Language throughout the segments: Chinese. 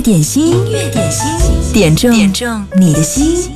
点心，点心，点中你的心。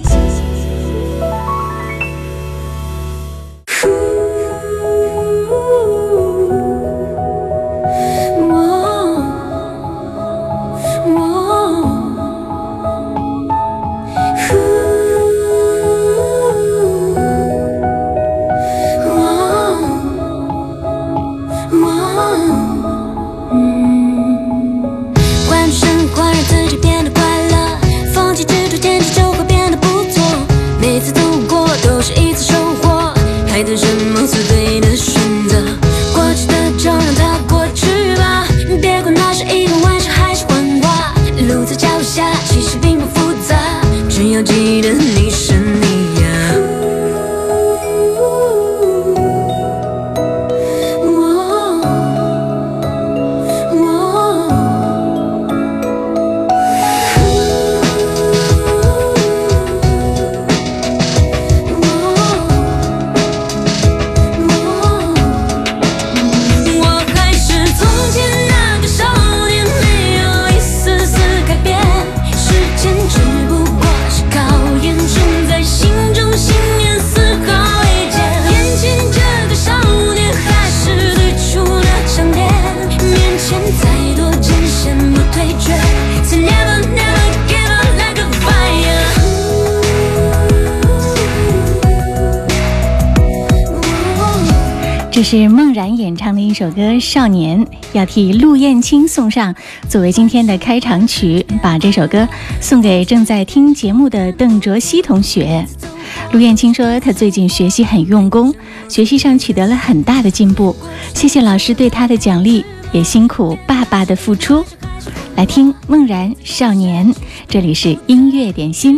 这是梦然演唱的一首歌《少年》，要替陆燕青送上，作为今天的开场曲，把这首歌送给正在听节目的邓卓熙同学。陆燕青说，他最近学习很用功，学习上取得了很大的进步。谢谢老师对他的奖励，也辛苦爸爸的付出。来听梦然《少年》，这里是音乐点心。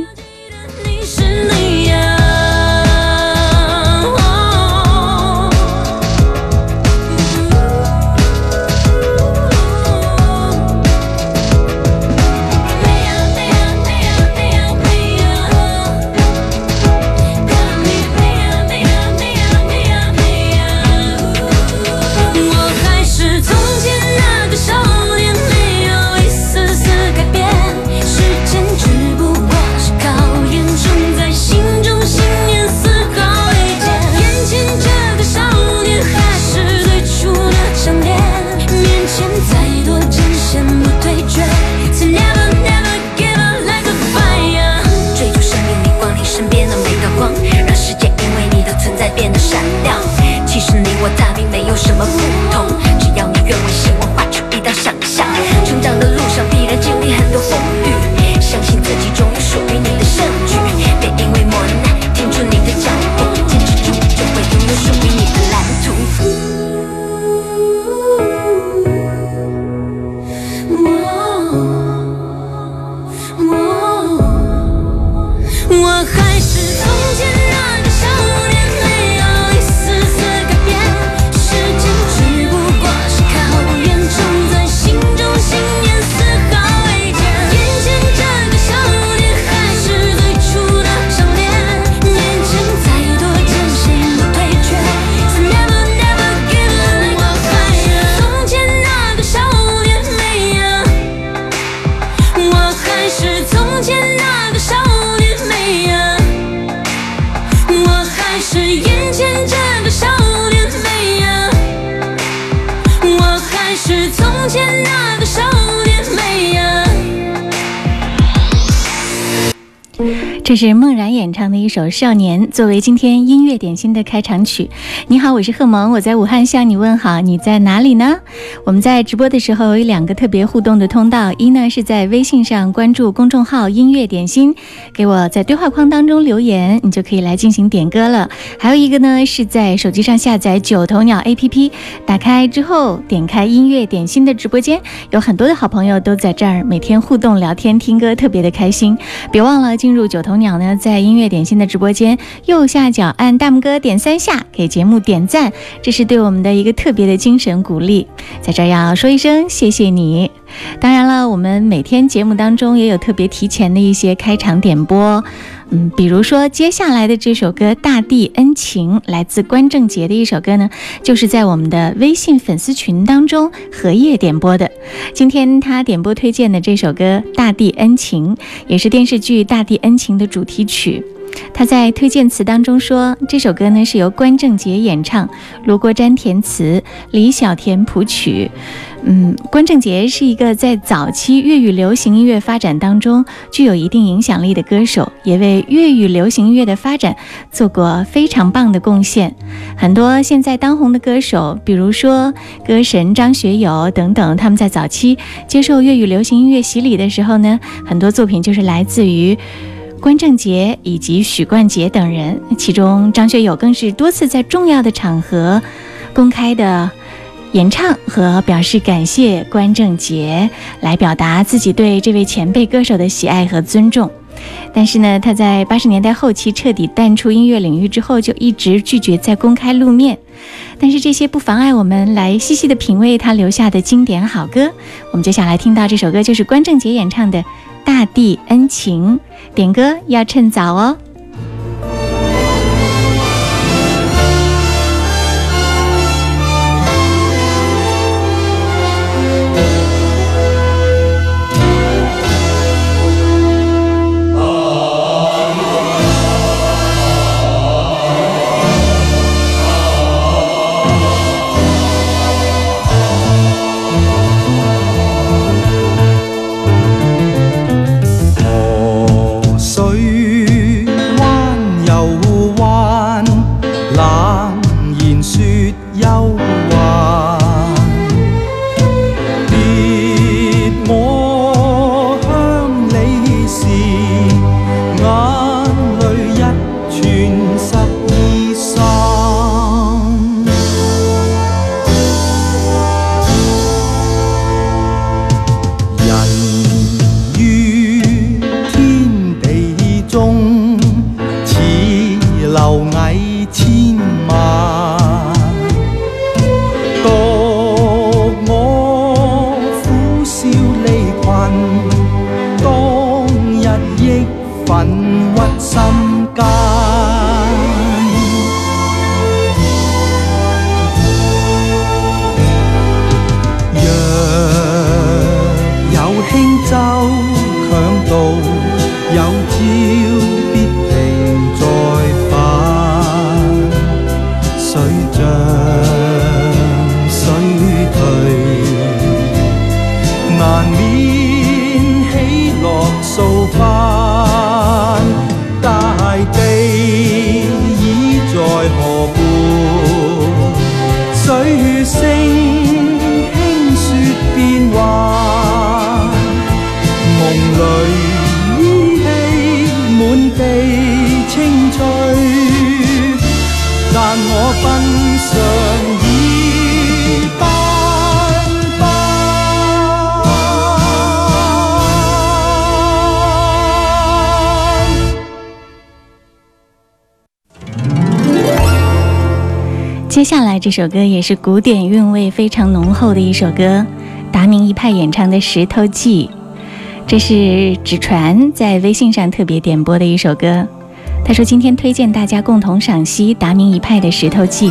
什么？是梦然演唱的一首《少年》，作为今天音乐点心的开场曲。你好，我是贺萌，我在武汉向你问好，你在哪里呢？我们在直播的时候有两个特别互动的通道，一呢是在微信上关注公众号“音乐点心”，给我在对话框当中留言，你就可以来进行点歌了。还有一个呢是在手机上下载九头鸟 APP，打开之后点开“音乐点心”的直播间，有很多的好朋友都在这儿，每天互动聊天听歌，特别的开心。别忘了进入九头鸟。在音乐点心的直播间右下角按大拇哥点三下，给节目点赞，这是对我们的一个特别的精神鼓励。在这要说一声谢谢你。当然了，我们每天节目当中也有特别提前的一些开场点播。嗯，比如说接下来的这首歌《大地恩情》，来自关正杰的一首歌呢，就是在我们的微信粉丝群当中荷叶点播的。今天他点播推荐的这首歌《大地恩情》，也是电视剧《大地恩情》的主题曲。他在推荐词当中说，这首歌呢是由关正杰演唱，罗国詹填词，李小田谱曲。嗯，关正杰是一个在早期粤语流行音乐发展当中具有一定影响力的歌手，也为粤语流行音乐的发展做过非常棒的贡献。很多现在当红的歌手，比如说歌神张学友等等，他们在早期接受粤语流行音乐洗礼的时候呢，很多作品就是来自于关正杰以及许冠杰等人。其中，张学友更是多次在重要的场合公开的。演唱和表示感谢关正杰，来表达自己对这位前辈歌手的喜爱和尊重。但是呢，他在八十年代后期彻底淡出音乐领域之后，就一直拒绝再公开露面。但是这些不妨碍我们来细细的品味他留下的经典好歌。我们接下来听到这首歌就是关正杰演唱的《大地恩情》，点歌要趁早哦。女星。接下来这首歌也是古典韵味非常浓厚的一首歌，达明一派演唱的《石头记》，这是纸船在微信上特别点播的一首歌。他说：“今天推荐大家共同赏析达明一派的《石头记》，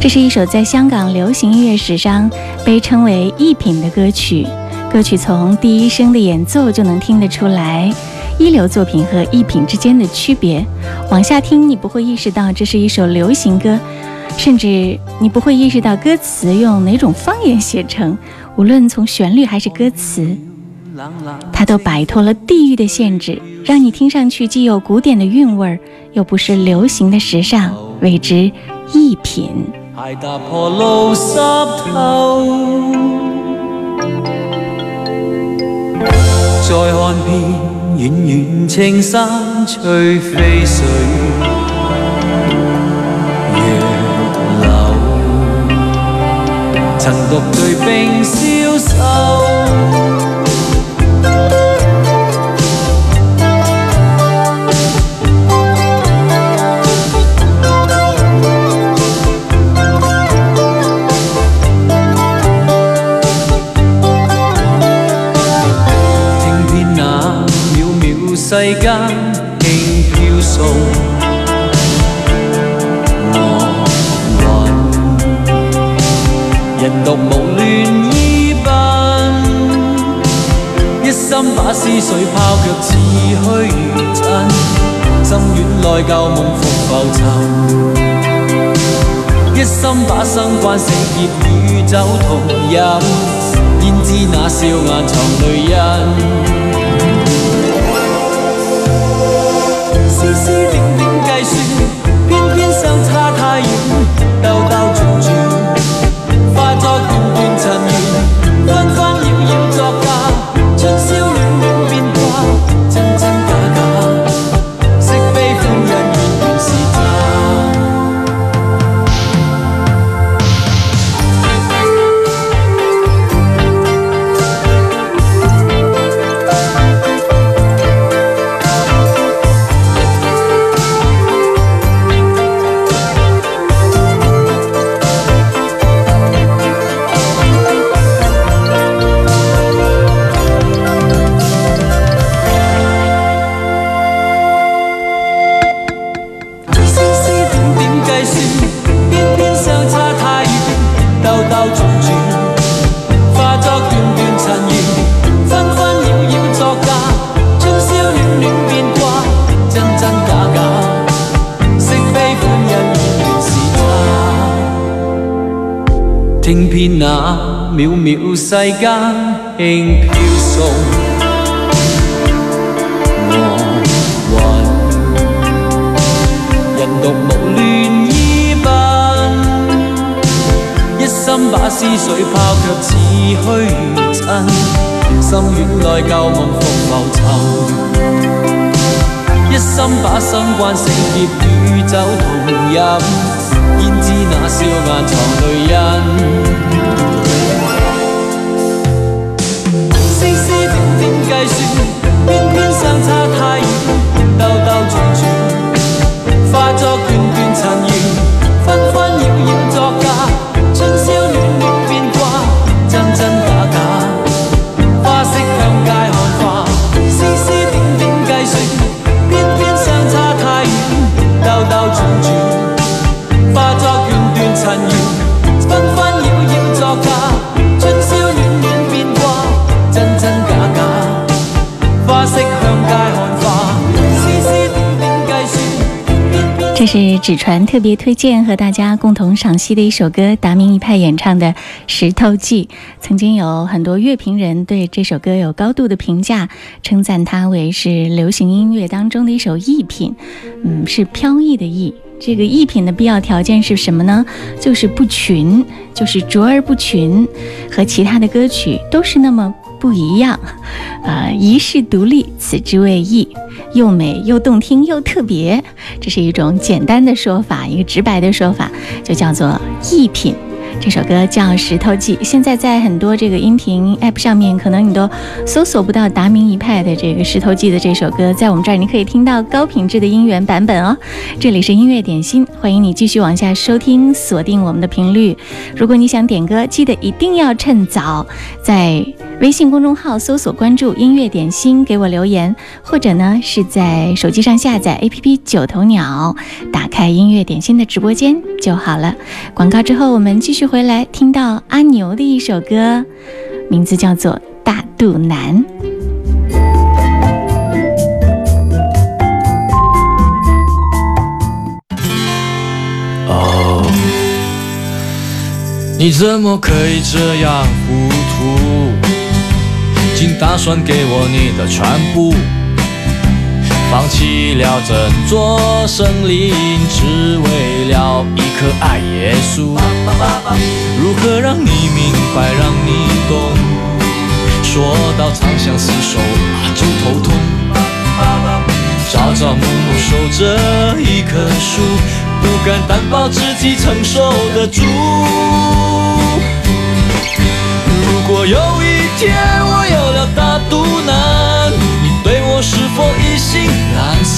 这是一首在香港流行音乐史上被称为一品的歌曲。歌曲从第一声的演奏就能听得出来，一流作品和一品之间的区别。往下听，你不会意识到这是一首流行歌。”甚至你不会意识到歌词用哪种方言写成，无论从旋律还是歌词，它都摆脱了地域的限制，让你听上去既有古典的韵味，又不失流行的时尚，为之一品。远远青山，曾獨具並消瘦。生关死劫，与酒同饮，焉知那笑颜藏泪印？計算，邊邊相差太遠，兜兜轉轉，化作段段塵緣，紛紛擾擾作假，春宵暖暖變卦，真真假假，是非歡欣演員是他。聽遍那渺渺世間輕飄送。思水泡卻似虛真，心血內舊夢復浮沉，一心把心關死結與酒同飲，焉知那笑顏藏淚印。絲絲點點計算，偏偏相差太遠，兜兜轉轉，化作圈圈塵緣。是纸船特别推荐和大家共同赏析的一首歌，达明一派演唱的《石头记》。曾经有很多乐评人对这首歌有高度的评价，称赞它为是流行音乐当中的一首逸品。嗯，是飘逸的逸。这个逸品的必要条件是什么呢？就是不群，就是卓而不群，和其他的歌曲都是那么。不一样，呃，一世独立，此之谓异，又美又动听又特别，这是一种简单的说法，一个直白的说法，就叫做异品。这首歌叫《石头记》，现在在很多这个音频 app 上面，可能你都搜索不到达明一派的这个《石头记》的这首歌，在我们这儿你可以听到高品质的音源版本哦。这里是音乐点心，欢迎你继续往下收听，锁定我们的频率。如果你想点歌，记得一定要趁早，在微信公众号搜索关注“音乐点心”，给我留言，或者呢是在手机上下载 app 九头鸟，打开音乐点心的直播间就好了。广告之后，我们继续。就回来听到阿牛的一首歌，名字叫做《大肚腩》。哦，你怎么可以这样糊涂？竟打算给我你的全部？放弃了整座森林，只为了一颗爱耶稣。如何让你明白，让你懂？说到长相厮守就头痛。朝朝暮暮守着一棵树，不敢担保自己承受得住。如果有一天，我要……如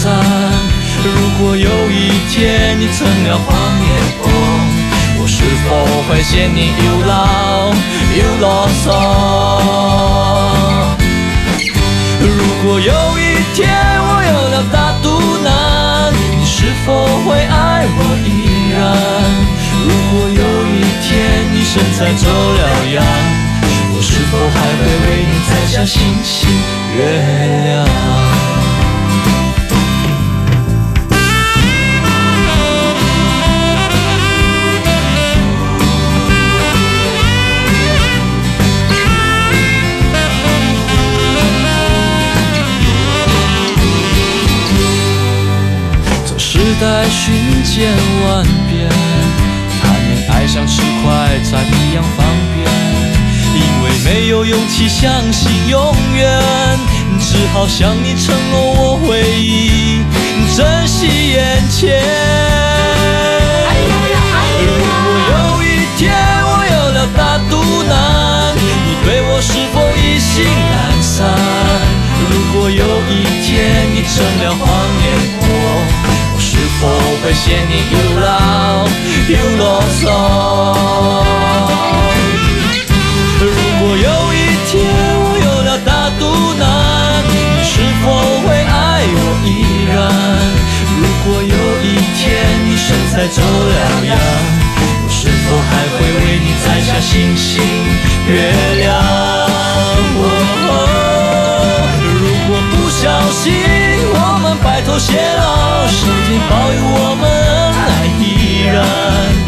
果有一天你成了黄脸婆，我是否会嫌你又老又啰嗦？如果有一天我有了大肚腩，你是否会爱我依然？如果有一天你身材走了样，我是否还会为你摘下星星月亮？在巡千万遍，坦言爱像吃快餐一样方便，因为没有勇气相信永远，只好向你承诺我会珍惜眼前。如果有一天我有了大肚腩，你对我是否一心如果有一天你成了黄脸婆。我会嫌你又老又啰嗦。如果有一天我有了大肚腩，你是否会爱我依然？如果有一天你身材走了样，我是否还会为你摘下星星月亮？如果不小心。携手偕老，上帝保佑我们恩爱依然。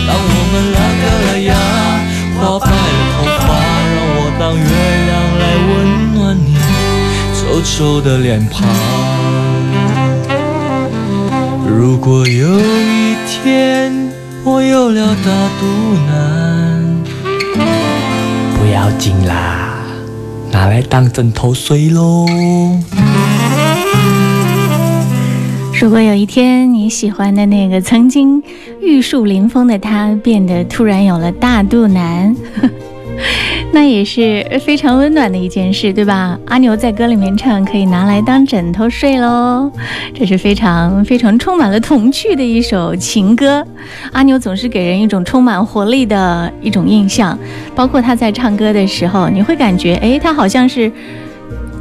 当我们拉掉了牙，花白了头发，让我当月亮来温暖你皱皱的脸庞。如果有一天我有了大肚腩，不要紧啦，拿来当枕头睡喽。如果有一天你喜欢的那个曾经玉树临风的他变得突然有了大肚腩，那也是非常温暖的一件事，对吧？阿牛在歌里面唱，可以拿来当枕头睡喽，这是非常非常充满了童趣的一首情歌。阿牛总是给人一种充满活力的一种印象，包括他在唱歌的时候，你会感觉，哎，他好像是。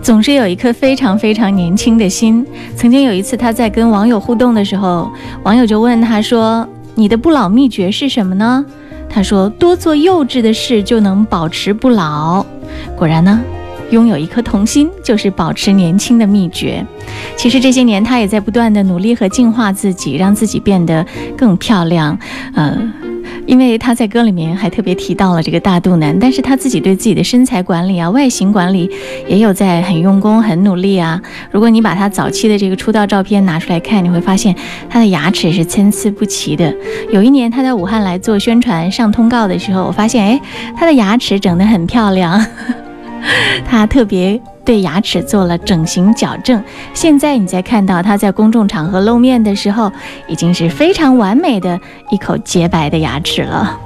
总是有一颗非常非常年轻的心。曾经有一次，他在跟网友互动的时候，网友就问他说：“你的不老秘诀是什么呢？”他说：“多做幼稚的事就能保持不老。”果然呢，拥有一颗童心就是保持年轻的秘诀。其实这些年，他也在不断的努力和进化自己，让自己变得更漂亮。呃。因为他在歌里面还特别提到了这个大肚腩，但是他自己对自己的身材管理啊、外形管理也有在很用功、很努力啊。如果你把他早期的这个出道照片拿出来看，你会发现他的牙齿是参差不齐的。有一年他在武汉来做宣传上通告的时候，我发现哎，他的牙齿整得很漂亮，他特别。对牙齿做了整形矫正，现在你在看到他在公众场合露面的时候，已经是非常完美的一口洁白的牙齿了。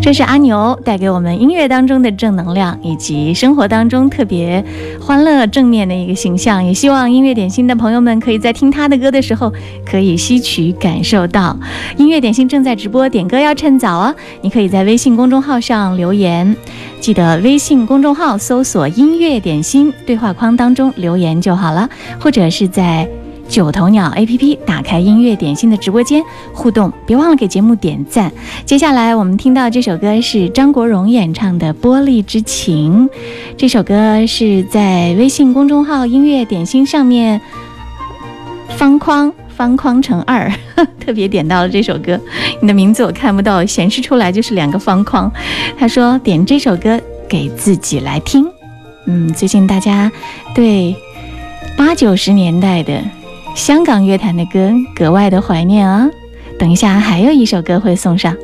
这是阿牛带给我们音乐当中的正能量，以及生活当中特别欢乐正面的一个形象。也希望音乐点心的朋友们可以在听他的歌的时候，可以吸取感受到。音乐点心正在直播，点歌要趁早哦！你可以在微信公众号上留言，记得微信公众号搜索“音乐点心”。对话框当中留言就好了，或者是在九头鸟 A P P 打开音乐点心的直播间互动，别忘了给节目点赞。接下来我们听到这首歌是张国荣演唱的《玻璃之情》，这首歌是在微信公众号“音乐点心”上面方框方框乘二，特别点到了这首歌。你的名字我看不到显示出来，就是两个方框。他说点这首歌给自己来听。嗯，最近大家对八九十年代的香港乐坛的歌格外的怀念啊！等一下，还有一首歌会送上。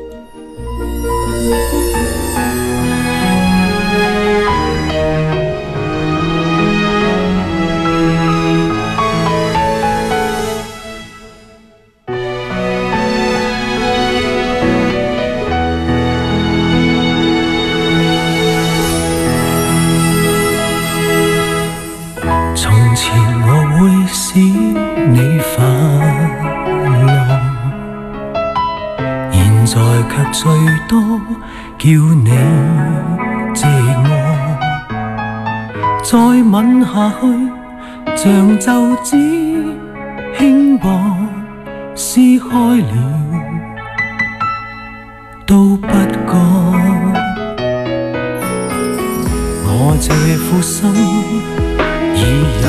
下去，像袖子轻薄，撕开了都不觉。我这苦心已有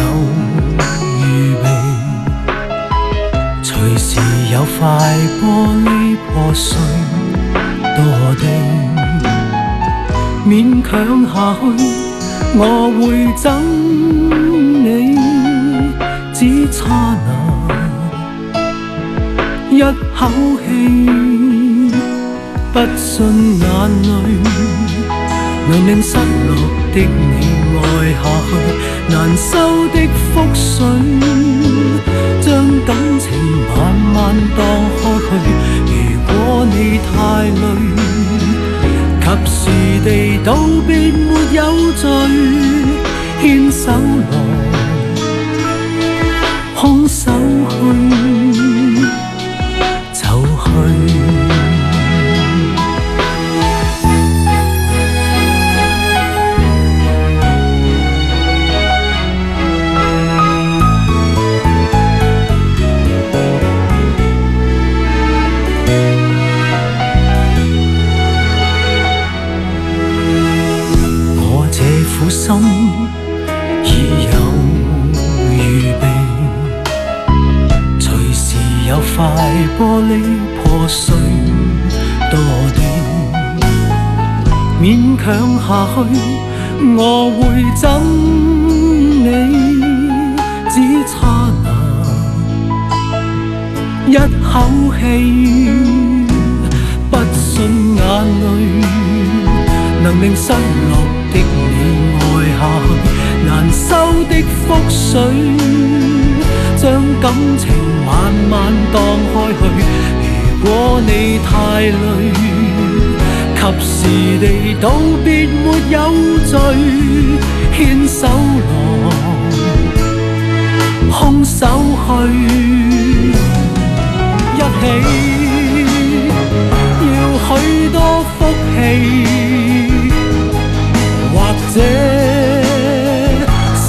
预备，随时有块玻璃破碎多的。勉强下去，我会怎？你，只差那一口氣，不信眼淚能令失落的你愛下去，難收的覆水，將感情慢慢當開去。如果你太累，及時地道別沒有罪。牵手来。下去，我會憎你，只差那一口氣，不信眼淚能令失落的你愛下去，難收的覆水，將感情慢慢盪開去。如果你太累，及時。離道別沒有罪，牽手郎，空手去，一起要許多福氣，或者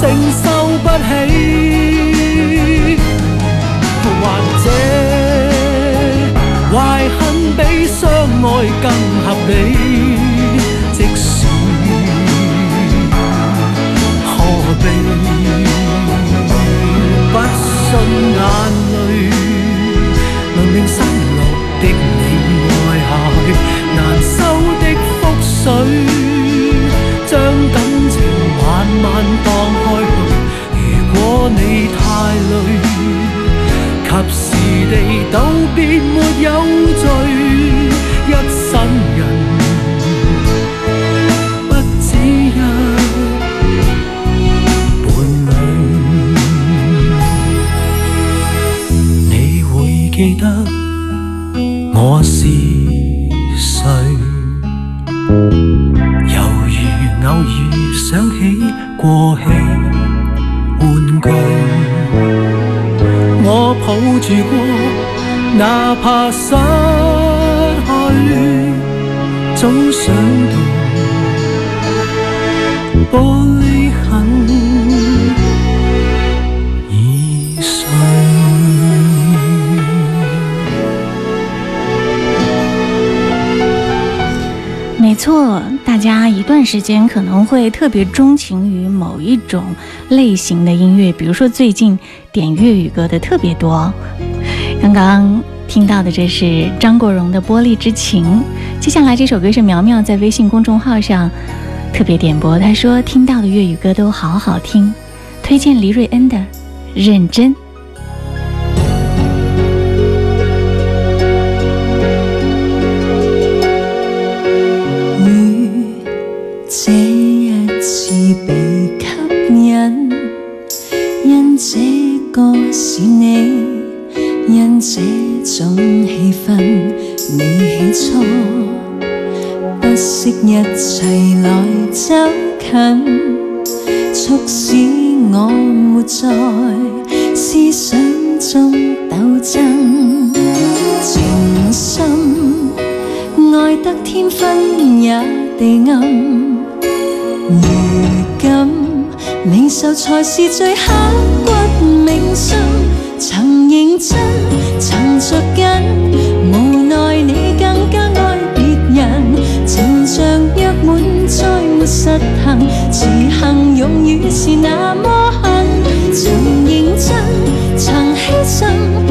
承受不起，或者懷恨比相愛更合理。别没有罪。时间可能会特别钟情于某一种类型的音乐，比如说最近点粤语歌的特别多。刚刚听到的这是张国荣的《玻璃之情》，接下来这首歌是苗苗在微信公众号上特别点播她说听到的粤语歌都好好听，推荐黎瑞恩的《认真》。这一次被吸引，因这个是你，因这种气氛，你起初不惜一切来走近，促使我没在思想中斗争，情深爱得天昏也地暗。如今，你受才是最刻骨铭心。曾认真，曾着紧，无奈你更加爱别人。情像约满，再没实行，辞行用语是那么狠。曾认真，曾牺牲。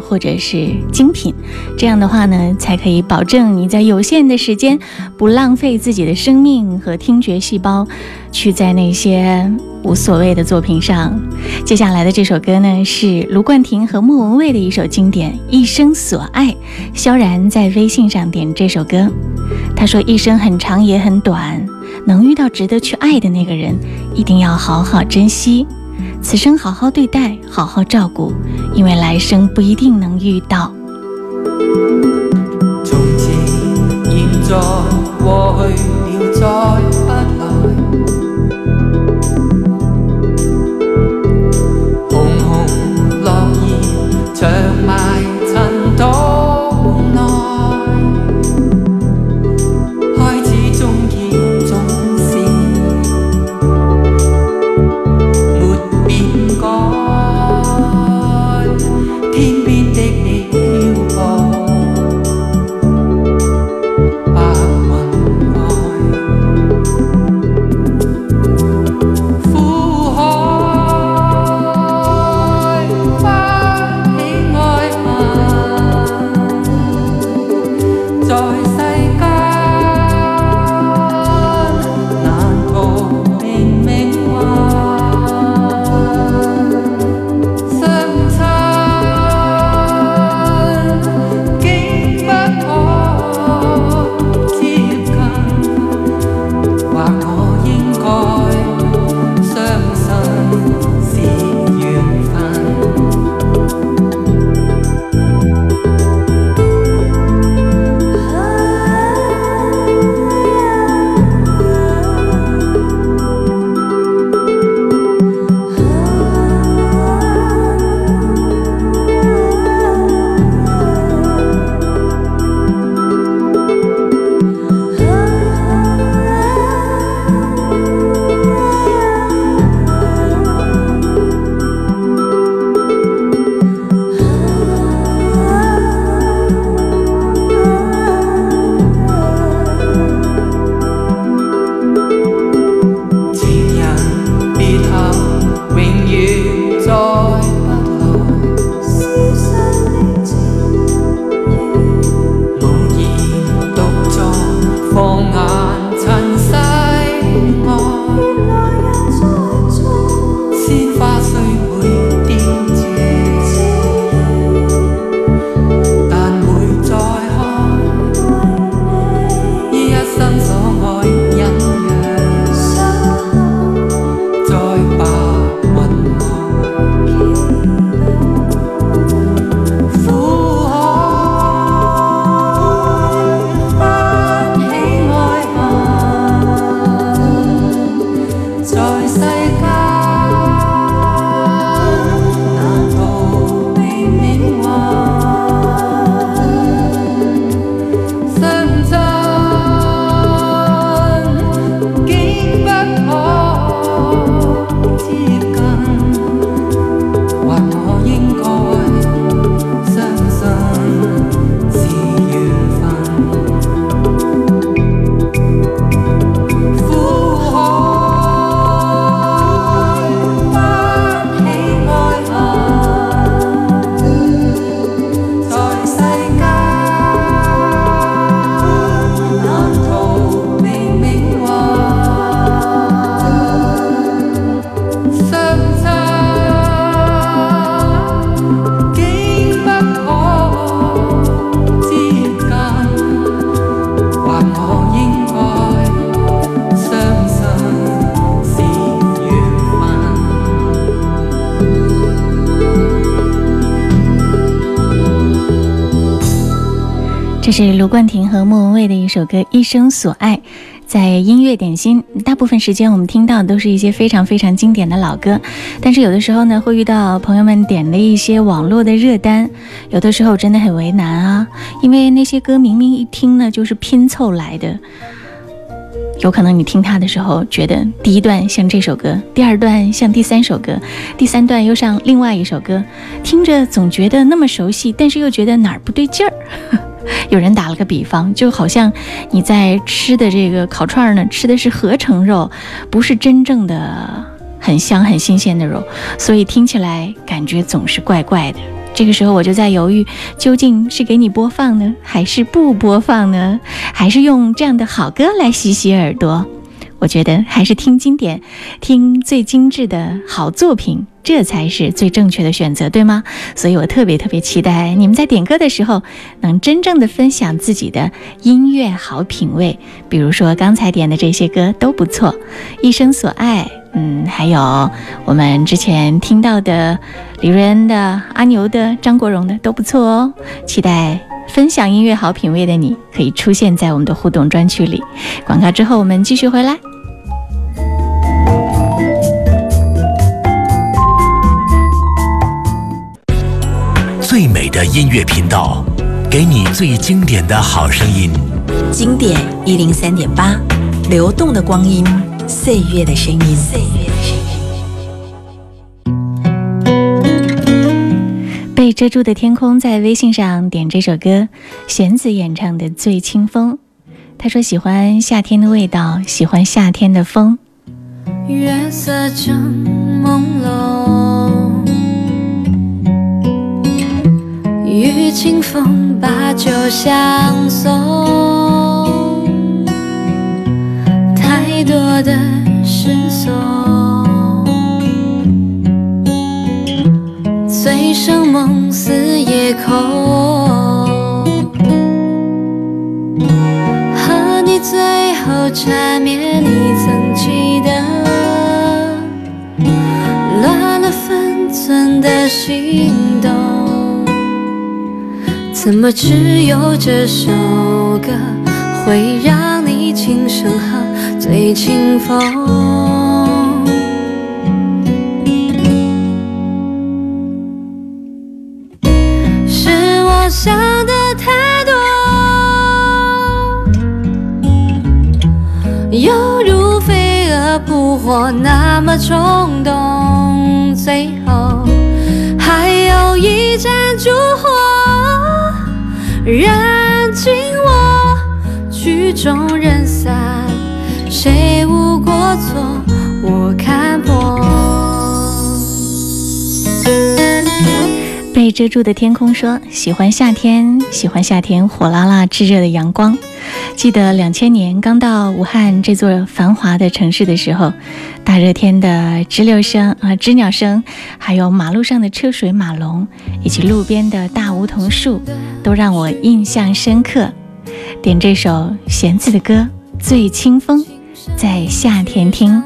或者是精品，这样的话呢，才可以保证你在有限的时间不浪费自己的生命和听觉细胞，去在那些无所谓的作品上。接下来的这首歌呢，是卢冠廷和莫文蔚的一首经典《一生所爱》。萧然在微信上点这首歌，他说：“一生很长也很短，能遇到值得去爱的那个人，一定要好好珍惜。”此生好好对待，好好照顾，因为来生不一定能遇到。从前去。是卢冠廷和莫文蔚的一首歌《一生所爱》。在音乐点心，大部分时间我们听到的都是一些非常非常经典的老歌，但是有的时候呢，会遇到朋友们点的一些网络的热单，有的时候真的很为难啊，因为那些歌明明一听呢就是拼凑来的，有可能你听它的时候觉得第一段像这首歌，第二段像第三首歌，第三段又像另外一首歌，听着总觉得那么熟悉，但是又觉得哪儿不对劲儿。有人打了个比方，就好像你在吃的这个烤串儿呢，吃的是合成肉，不是真正的很香、很新鲜的肉，所以听起来感觉总是怪怪的。这个时候我就在犹豫，究竟是给你播放呢，还是不播放呢？还是用这样的好歌来洗洗耳朵？我觉得还是听经典，听最精致的好作品，这才是最正确的选择，对吗？所以我特别特别期待你们在点歌的时候，能真正的分享自己的音乐好品味。比如说刚才点的这些歌都不错，《一生所爱》，嗯，还有我们之前听到的李瑞恩的、阿牛的、张国荣的都不错哦。期待分享音乐好品味的你可以出现在我们的互动专区里。广告之后我们继续回来。最美的音乐频道，给你最经典的好声音。经典一零三点八，流动的光阴，岁月的声音。岁月的声音。被遮住的天空，在微信上点这首歌，弦子演唱的《最清风》。他说喜欢夏天的味道，喜欢夏天的风。月色正朦胧。与清风把酒相送，太多的失措，醉生梦死也空。和你最后缠绵，你曾记得？乱了分寸的心。怎么只有这首歌会让你轻声哼？醉清风，是我想的太多，犹如飞蛾扑火那么冲动，最后还有一盏烛。燃尽我曲终人散谁无过错我看破被遮住的天空说喜欢夏天喜欢夏天火辣辣炙热的阳光记得两千年刚到武汉这座繁华的城市的时候，大热天的知了声啊，知鸟声，还有马路上的车水马龙，以及路边的大梧桐树，都让我印象深刻。点这首弦子的歌《醉清风》，在夏天听。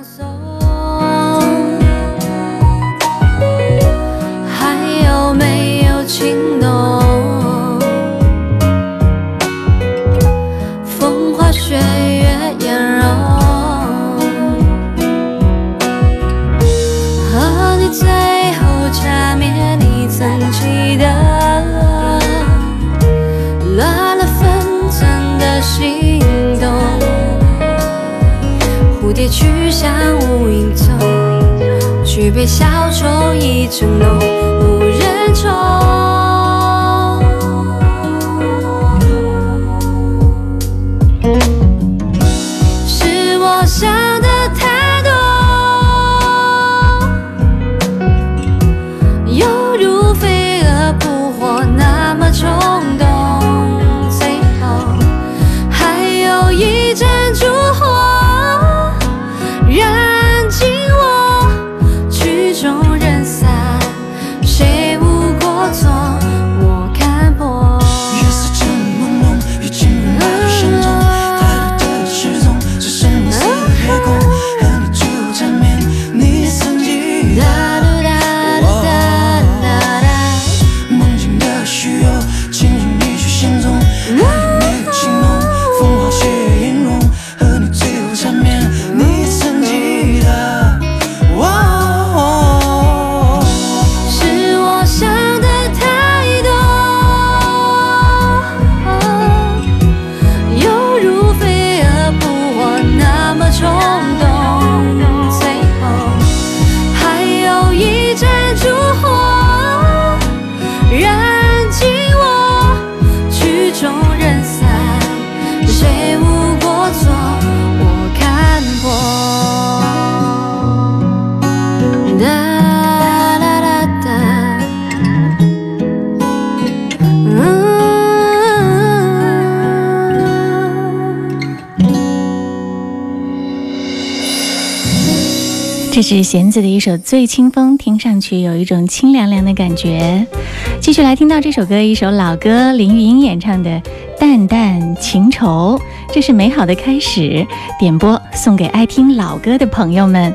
无影踪，举杯消愁，意正浓。这是弦子的一首《醉清风》，听上去有一种清凉凉的感觉。继续来听到这首歌，一首老歌，林玉英演唱的《淡淡情愁》，这是美好的开始。点播送给爱听老歌的朋友们。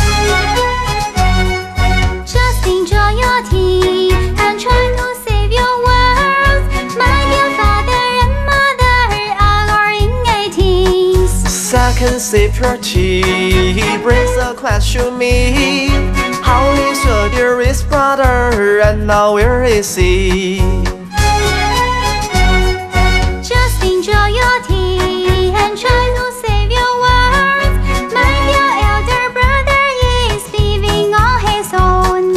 sip your tea Brings a question to me How is your dearest brother And now where is he? Just enjoy your tea And try to save your words Mind your elder brother is living on his own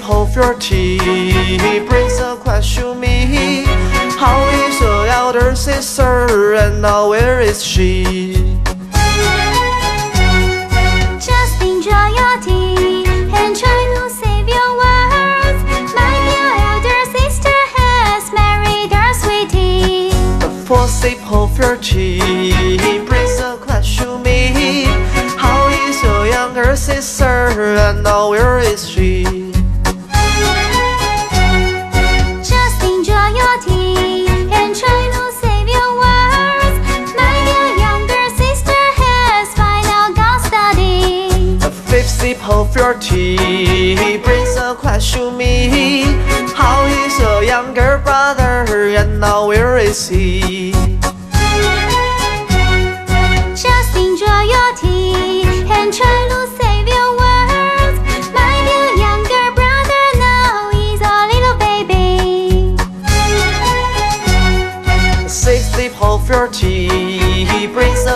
of your tea Brings a class to me how is your elder sister and now where is she? super cheap. Brings a question me. How is your younger sister? And now where is she? Just enjoy your tea and try to save your words. My your younger sister has finally final custody. A fifth sip of your tea brings a question me. How is your younger brother? And now where is he?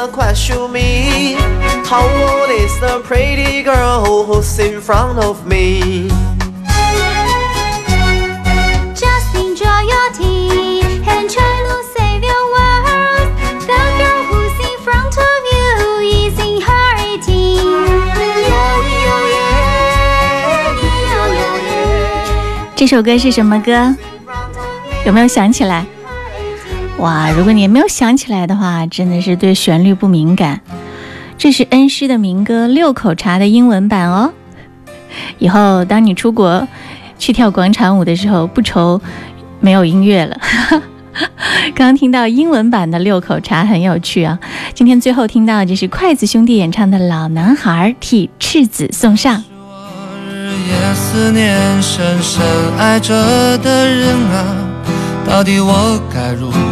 这首歌是什么歌？有没有想起来？哇，如果你没有想起来的话，真的是对旋律不敏感。这是恩施的民歌《六口茶》的英文版哦。以后当你出国去跳广场舞的时候，不愁没有音乐了。刚刚听到英文版的《六口茶》很有趣啊。今天最后听到就是筷子兄弟演唱的《老男孩》，替赤子送上。我日夜思念深深爱着的人啊，到底该如何？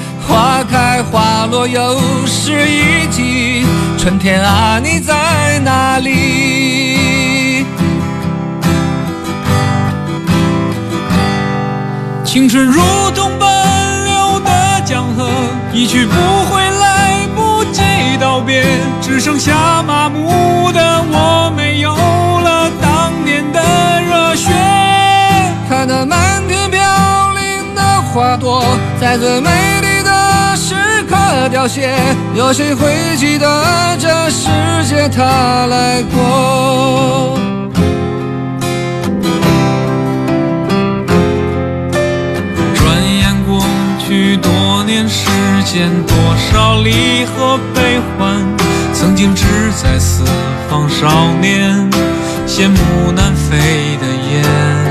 花开花落又是一季，春天啊，你在哪里？青春如同奔流的江河，一去不回，来不及道别，只剩下麻木的我，没有了当年的热血。花朵在最美丽的时刻凋谢，有谁会记得这世界它来过？转眼过去多年，世间多少离合悲欢，曾经志在四方少年，羡慕南飞的雁。